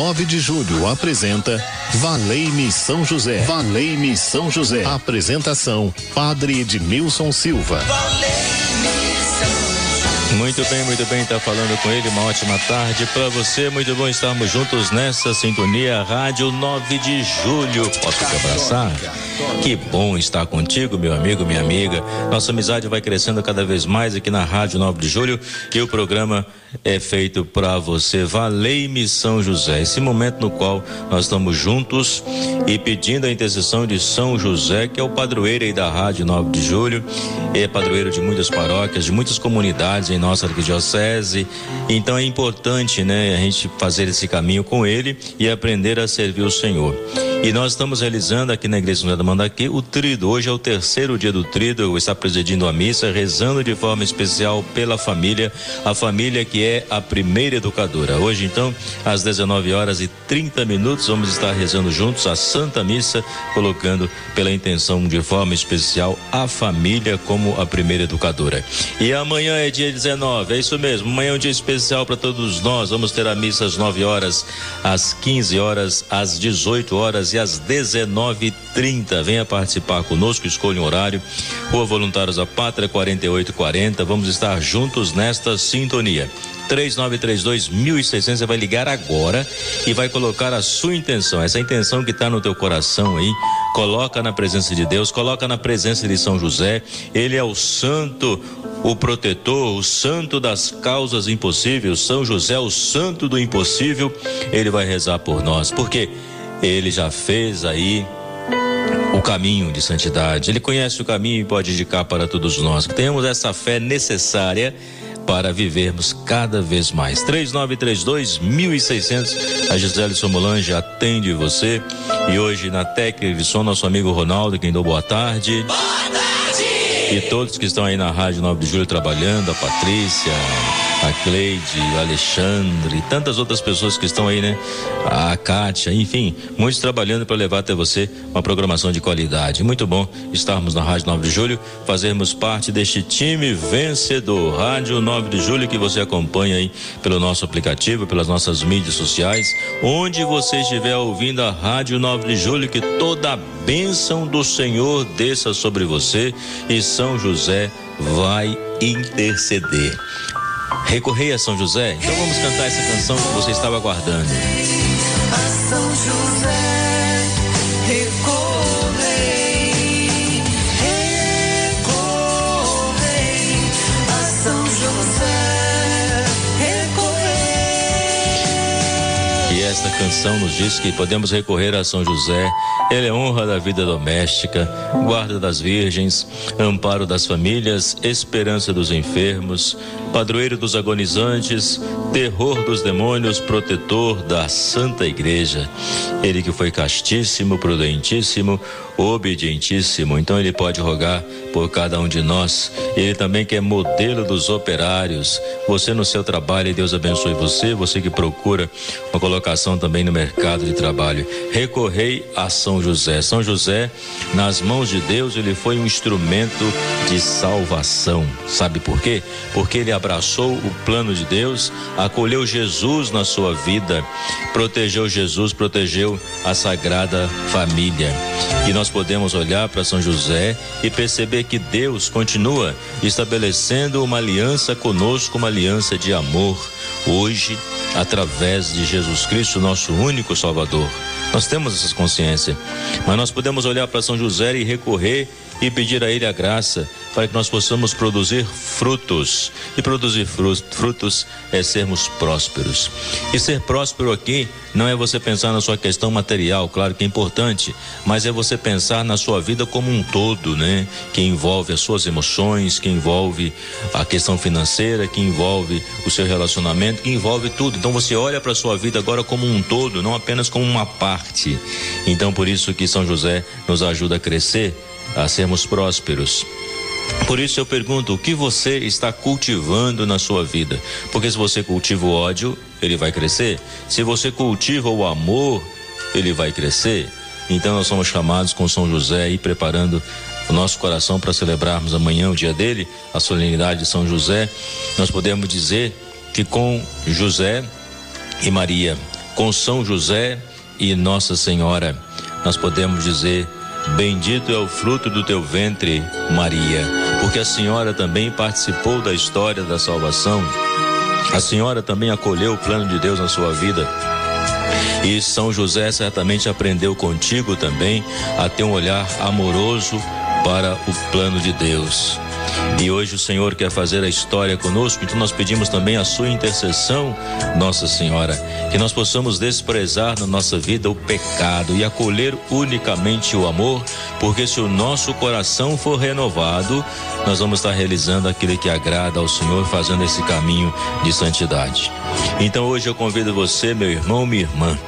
Rádio 9 de Julho apresenta Valei-me São José. Valei-me São José. Apresentação: Padre Edmilson Silva. Muito bem, muito bem, tá falando com ele. Uma ótima tarde para você. Muito bom estarmos juntos nessa sintonia Rádio 9 de Julho. Posso te abraçar? Que bom estar contigo, meu amigo, minha amiga. Nossa amizade vai crescendo cada vez mais aqui na Rádio 9 de Julho e o programa é feito para você. Valei-me São José. Esse momento no qual nós estamos juntos e pedindo a intercessão de São José, que é o padroeiro aí da Rádio 9 de Julho, é padroeiro de muitas paróquias, de muitas comunidades em nossa arquidiocese. Então é importante, né, a gente fazer esse caminho com ele e aprender a servir o Senhor. E nós estamos realizando aqui na Igreja da Mandaqui o trido. Hoje é o terceiro dia do trido. Eu estar presidindo a missa, rezando de forma especial pela família, a família que é a primeira educadora. Hoje, então, às 19 horas e 30 minutos, vamos estar rezando juntos a Santa Missa, colocando pela intenção de forma especial a família como a primeira educadora. E amanhã é dia 19, é isso mesmo. Amanhã é um dia especial para todos nós. Vamos ter a missa às 9 horas, às 15 horas, às 18 horas e às 19:30. Venha participar conosco, escolha um horário. Rua Voluntários da Pátria 4840. Vamos estar juntos nesta sintonia. 3932 1600 você vai ligar agora e vai colocar a sua intenção, essa intenção que está no teu coração aí, coloca na presença de Deus, coloca na presença de São José. Ele é o santo, o protetor, o santo das causas impossíveis, São José, o santo do impossível. Ele vai rezar por nós. Porque ele já fez aí o caminho de santidade. Ele conhece o caminho e pode indicar para todos nós. Que tenhamos essa fé necessária para vivermos cada vez mais. 3932 1600. A Gisele Somolange atende você. E hoje na técnica de som, nosso amigo Ronaldo, quem deu boa tarde. Boa tarde! E todos que estão aí na Rádio 9 de Julho trabalhando, a Patrícia, a Cleide, o Alexandre e tantas outras pessoas que estão aí, né? A Kátia, enfim, muitos trabalhando para levar até você uma programação de qualidade. Muito bom estarmos na Rádio 9 de Julho, fazermos parte deste time vencedor. Rádio 9 de Julho que você acompanha aí pelo nosso aplicativo, pelas nossas mídias sociais, onde você estiver ouvindo a Rádio 9 de Julho, que toda a bênção do Senhor desça sobre você e São José vai interceder. Recorrei a São José? Então vamos cantar essa canção que você estava aguardando. A São José, canção nos diz que podemos recorrer a São José. Ele é honra da vida doméstica, guarda das virgens, amparo das famílias, esperança dos enfermos, padroeiro dos agonizantes, terror dos demônios, protetor da Santa Igreja. Ele que foi castíssimo, prudentíssimo, obedientíssimo. Então ele pode rogar por cada um de nós. Ele também que é modelo dos operários. Você no seu trabalho, Deus abençoe você, você que procura uma colocação também no mercado de trabalho. Recorrei a São José. São José, nas mãos de Deus, ele foi um instrumento de salvação. Sabe por quê? Porque ele abraçou o plano de Deus, acolheu Jesus na sua vida, protegeu Jesus, protegeu a sagrada família. E nós podemos olhar para São José e perceber que Deus continua estabelecendo uma aliança conosco, uma aliança de amor, hoje, através de Jesus Cristo, nosso único Salvador. Nós temos essa consciência, mas nós podemos olhar para São José e recorrer e pedir a Ele a graça para que nós possamos produzir frutos. E produzir frutos é sermos prósperos. E ser próspero aqui não é você pensar na sua questão material, claro que é importante, mas é você pensar na sua vida como um todo, né? Que envolve as suas emoções, que envolve a questão financeira, que envolve o seu relacionamento, que envolve tudo. Então você olha para a sua vida agora como um todo, não apenas como uma parte. Então por isso que São José nos ajuda a crescer, a sermos prósperos. Por isso eu pergunto: o que você está cultivando na sua vida? Porque se você cultiva o ódio, ele vai crescer. Se você cultiva o amor, ele vai crescer. Então nós somos chamados com São José e preparando o nosso coração para celebrarmos amanhã o dia dele, a solenidade de São José. Nós podemos dizer que com José e Maria com São José e Nossa Senhora, nós podemos dizer: Bendito é o fruto do teu ventre, Maria, porque a senhora também participou da história da salvação. A senhora também acolheu o plano de Deus na sua vida. E São José certamente aprendeu contigo também a ter um olhar amoroso para o plano de Deus. E hoje o Senhor quer fazer a história conosco, então nós pedimos também a sua intercessão, Nossa Senhora, que nós possamos desprezar na nossa vida o pecado e acolher unicamente o amor, porque se o nosso coração for renovado, nós vamos estar realizando aquilo que agrada ao Senhor, fazendo esse caminho de santidade. Então hoje eu convido você, meu irmão, minha irmã,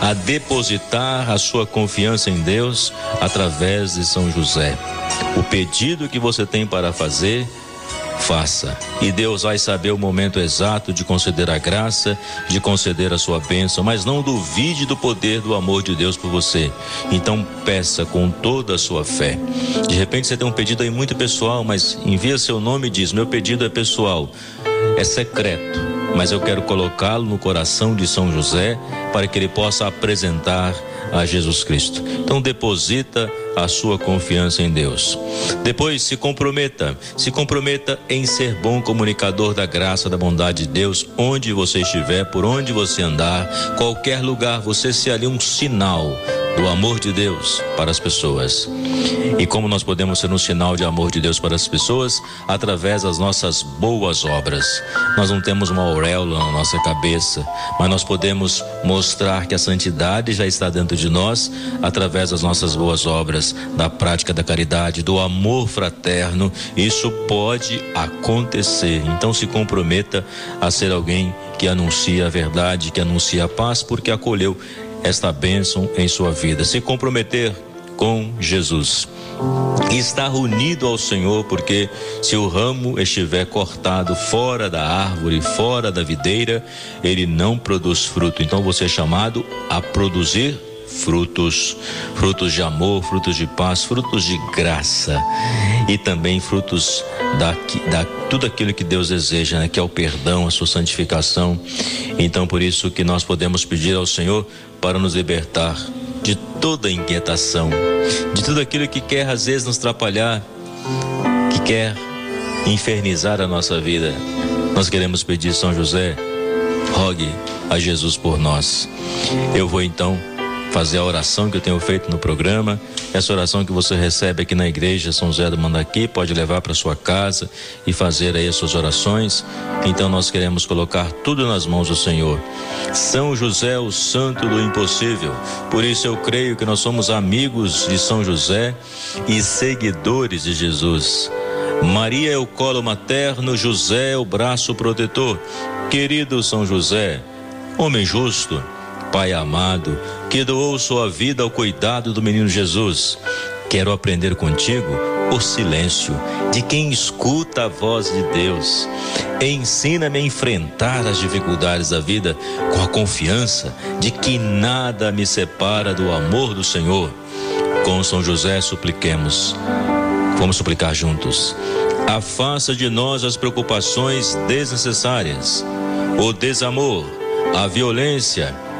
a depositar a sua confiança em Deus através de São José. O pedido que você tem para fazer, faça. E Deus vai saber o momento exato de conceder a graça, de conceder a sua bênção, mas não duvide do poder do amor de Deus por você. Então peça com toda a sua fé. De repente você tem um pedido aí muito pessoal, mas envia seu nome e diz: Meu pedido é pessoal, é secreto, mas eu quero colocá-lo no coração de São José para que ele possa apresentar a Jesus Cristo. Então deposita a sua confiança em Deus. Depois se comprometa, se comprometa em ser bom comunicador da graça, da bondade de Deus, onde você estiver, por onde você andar, qualquer lugar, você se ali um sinal do amor de Deus para as pessoas. E como nós podemos ser um sinal de amor de Deus para as pessoas? Através das nossas boas obras. Nós não temos uma auréola na nossa cabeça, mas nós podemos mostrar que a santidade já está dentro de nós através das nossas boas obras, da prática da caridade, do amor fraterno. Isso pode acontecer. Então se comprometa a ser alguém que anuncia a verdade, que anuncia a paz, porque acolheu esta bênção em sua vida. Se comprometer com Jesus. Estar unido ao Senhor, porque se o ramo estiver cortado fora da árvore, fora da videira, ele não produz fruto. Então você é chamado a produzir frutos, frutos de amor, frutos de paz, frutos de graça e também frutos da, da tudo aquilo que Deus deseja, né? que é o perdão, a sua santificação. Então por isso que nós podemos pedir ao Senhor para nos libertar de toda inquietação, de tudo aquilo que quer às vezes nos atrapalhar, que quer infernizar a nossa vida. Nós queremos pedir São José, rogue a Jesus por nós. Eu vou então fazer a oração que eu tenho feito no programa. Essa oração que você recebe aqui na igreja São José do Mandaqui, pode levar para sua casa e fazer aí as suas orações. Então nós queremos colocar tudo nas mãos do Senhor. São José, o santo do impossível. Por isso eu creio que nós somos amigos de São José e seguidores de Jesus. Maria é o colo materno, José é o braço protetor. Querido São José, homem justo, Pai amado, que doou sua vida ao cuidado do menino Jesus. Quero aprender contigo o silêncio de quem escuta a voz de Deus. Ensina-me a enfrentar as dificuldades da vida com a confiança de que nada me separa do amor do Senhor. Com São José supliquemos. Vamos suplicar juntos. Afasta de nós as preocupações desnecessárias, o desamor, a violência,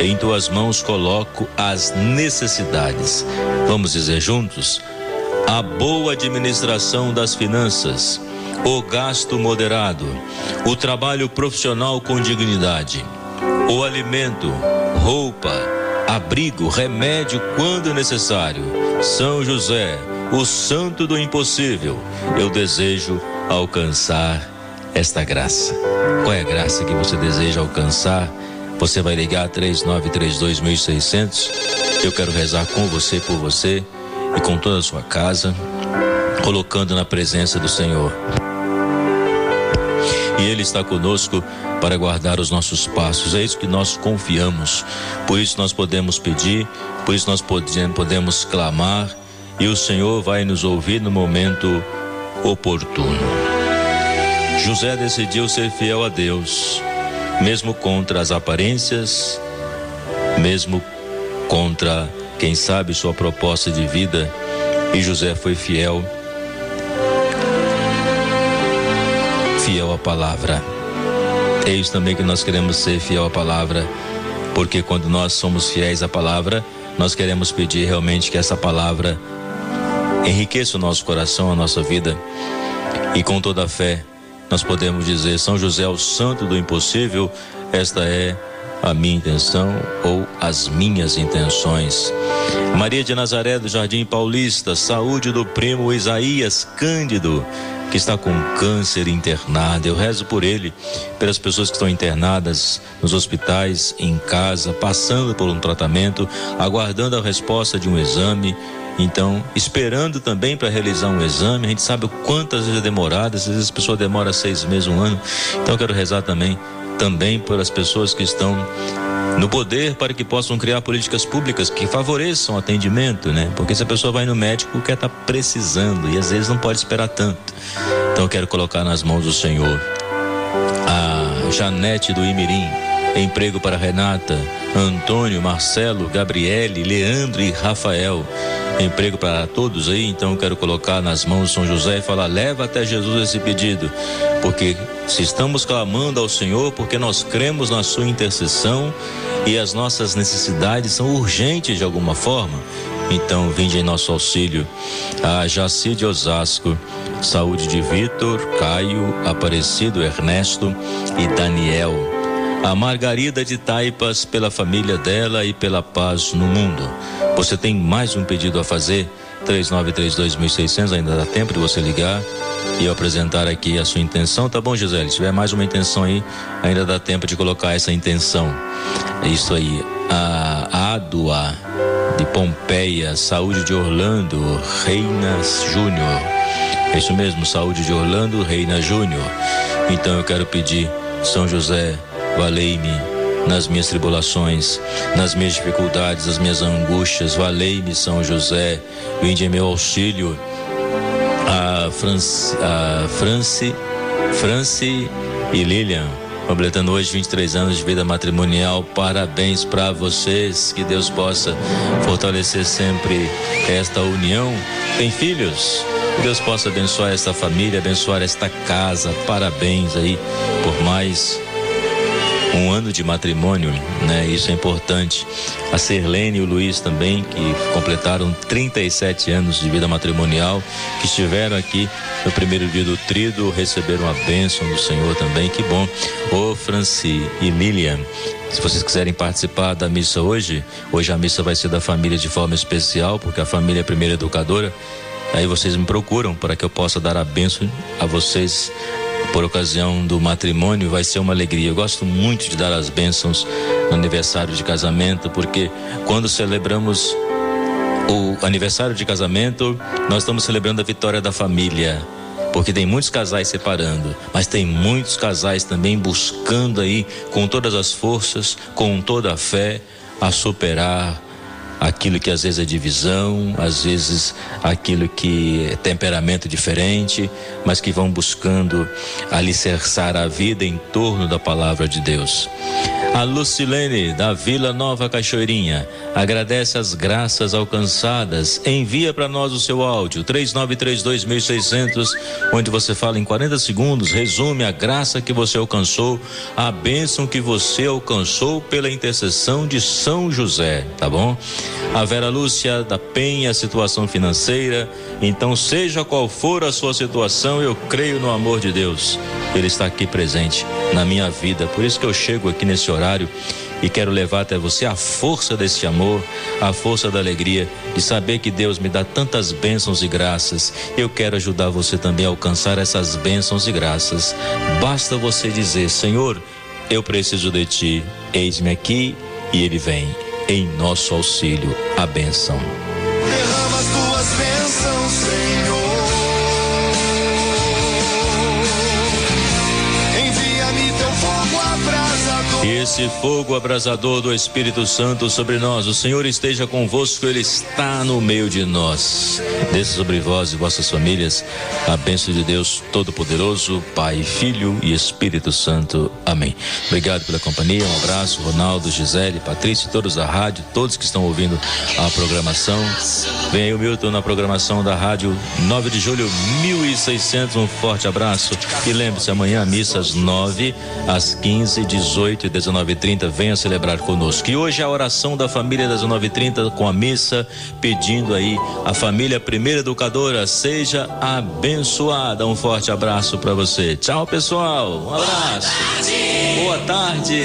em tuas mãos coloco as necessidades. Vamos dizer juntos? A boa administração das finanças, o gasto moderado, o trabalho profissional com dignidade, o alimento, roupa, abrigo, remédio quando necessário. São José, o santo do impossível, eu desejo alcançar esta graça. Qual é a graça que você deseja alcançar? Você vai ligar 3932.600. Eu quero rezar com você, por você e com toda a sua casa, colocando na presença do Senhor. e Ele está conosco para guardar os nossos passos. É isso que nós confiamos. Por isso nós podemos pedir, por isso nós podemos clamar e o Senhor vai nos ouvir no momento oportuno. José decidiu ser fiel a Deus, mesmo contra as aparências, mesmo contra, quem sabe, sua proposta de vida, e José foi fiel fiel à palavra. É isso também que nós queremos ser fiel à palavra, porque quando nós somos fiéis à palavra, nós queremos pedir realmente que essa palavra enriqueça o nosso coração, a nossa vida, e com toda a fé nós podemos dizer: São José, o santo do impossível, esta é a minha intenção ou as minhas intenções. Maria de Nazaré do Jardim Paulista, saúde do primo Isaías Cândido, que está com câncer internado. Eu rezo por ele, pelas pessoas que estão internadas nos hospitais, em casa, passando por um tratamento, aguardando a resposta de um exame. Então, esperando também para realizar um exame, a gente sabe o quantas vezes é demorado, às vezes a pessoa demora seis meses, um ano. Então, eu quero rezar também, também pelas pessoas que estão no poder para que possam criar políticas públicas que favoreçam o atendimento, né? Porque se a pessoa vai no médico, quer estar tá precisando e às vezes não pode esperar tanto. Então eu quero colocar nas mãos do Senhor a Janete do Imirim, emprego para Renata, Antônio, Marcelo, Gabriele, Leandro e Rafael emprego para todos aí, então quero colocar nas mãos de São José e falar: leva até Jesus esse pedido, porque se estamos clamando ao Senhor, porque nós cremos na Sua intercessão e as nossas necessidades são urgentes de alguma forma. Então, vinde em nosso auxílio a Jaci de Osasco, saúde de Vitor, Caio, Aparecido, Ernesto e Daniel. A Margarida de Taipas pela família dela e pela paz no mundo. Você tem mais um pedido a fazer? 3932.600, ainda dá tempo de você ligar e eu apresentar aqui a sua intenção. Tá bom, Gisele? Se tiver mais uma intenção aí, ainda dá tempo de colocar essa intenção. É isso aí. A Adua de Pompeia, Saúde de Orlando, Reinas Júnior. É isso mesmo, Saúde de Orlando, Reina Júnior. Então eu quero pedir, São José, valei-me nas minhas tribulações, nas minhas dificuldades, nas minhas angústias. Valei-me, São José, vinde em meu auxílio. A France, a France, France e Lilian, completando hoje 23 anos de vida matrimonial. Parabéns para vocês. Que Deus possa fortalecer sempre esta união. Tem filhos? Que Deus possa abençoar esta família, abençoar esta casa. Parabéns aí por mais um ano de matrimônio, né? Isso é importante. A Serlene e o Luiz também, que completaram 37 anos de vida matrimonial, que estiveram aqui no primeiro dia do trido, receberam a bênção do Senhor também. Que bom. Ô Franci e Lilian, se vocês quiserem participar da missa hoje, hoje a missa vai ser da família de forma especial, porque a família é a primeira educadora. Aí vocês me procuram para que eu possa dar a bênção a vocês por ocasião do matrimônio vai ser uma alegria. Eu gosto muito de dar as bênçãos no aniversário de casamento, porque quando celebramos o aniversário de casamento, nós estamos celebrando a vitória da família. Porque tem muitos casais separando, mas tem muitos casais também buscando aí, com todas as forças, com toda a fé, a superar aquilo que às vezes é divisão, às vezes aquilo que é temperamento diferente, mas que vão buscando alicerçar a vida em torno da palavra de Deus. A Lucilene, da Vila Nova Cachoeirinha, agradece as graças alcançadas. Envia para nós o seu áudio, 3932.600, onde você fala em 40 segundos, resume a graça que você alcançou, a bênção que você alcançou pela intercessão de São José, tá bom? A Vera Lúcia da Penha, situação financeira. Então, seja qual for a sua situação, eu creio no amor de Deus. Ele está aqui presente na minha vida. Por isso que eu chego aqui nesse horário e quero levar até você a força desse amor, a força da alegria de saber que Deus me dá tantas bênçãos e graças. Eu quero ajudar você também a alcançar essas bênçãos e graças. Basta você dizer: Senhor, eu preciso de ti, eis-me aqui, e Ele vem em nosso auxílio. A bênção. Esse fogo abrasador do Espírito Santo sobre nós. O Senhor esteja convosco, Ele está no meio de nós. Desça sobre vós e vossas famílias a bênção de Deus Todo-Poderoso, Pai, Filho e Espírito Santo. Amém. Obrigado pela companhia, um abraço, Ronaldo, Gisele, Patrícia, todos da rádio, todos que estão ouvindo a programação. Vem aí o Milton na programação da rádio 9 de julho, 1600. Um forte abraço e lembre-se, amanhã missa às 9, às 15, 18 e 19 30 Venha celebrar conosco. E hoje a oração da família das 19 30 com a missa, pedindo aí a família primeira educadora seja abençoada. Um forte abraço para você. Tchau, pessoal. Um abraço. Boa tarde.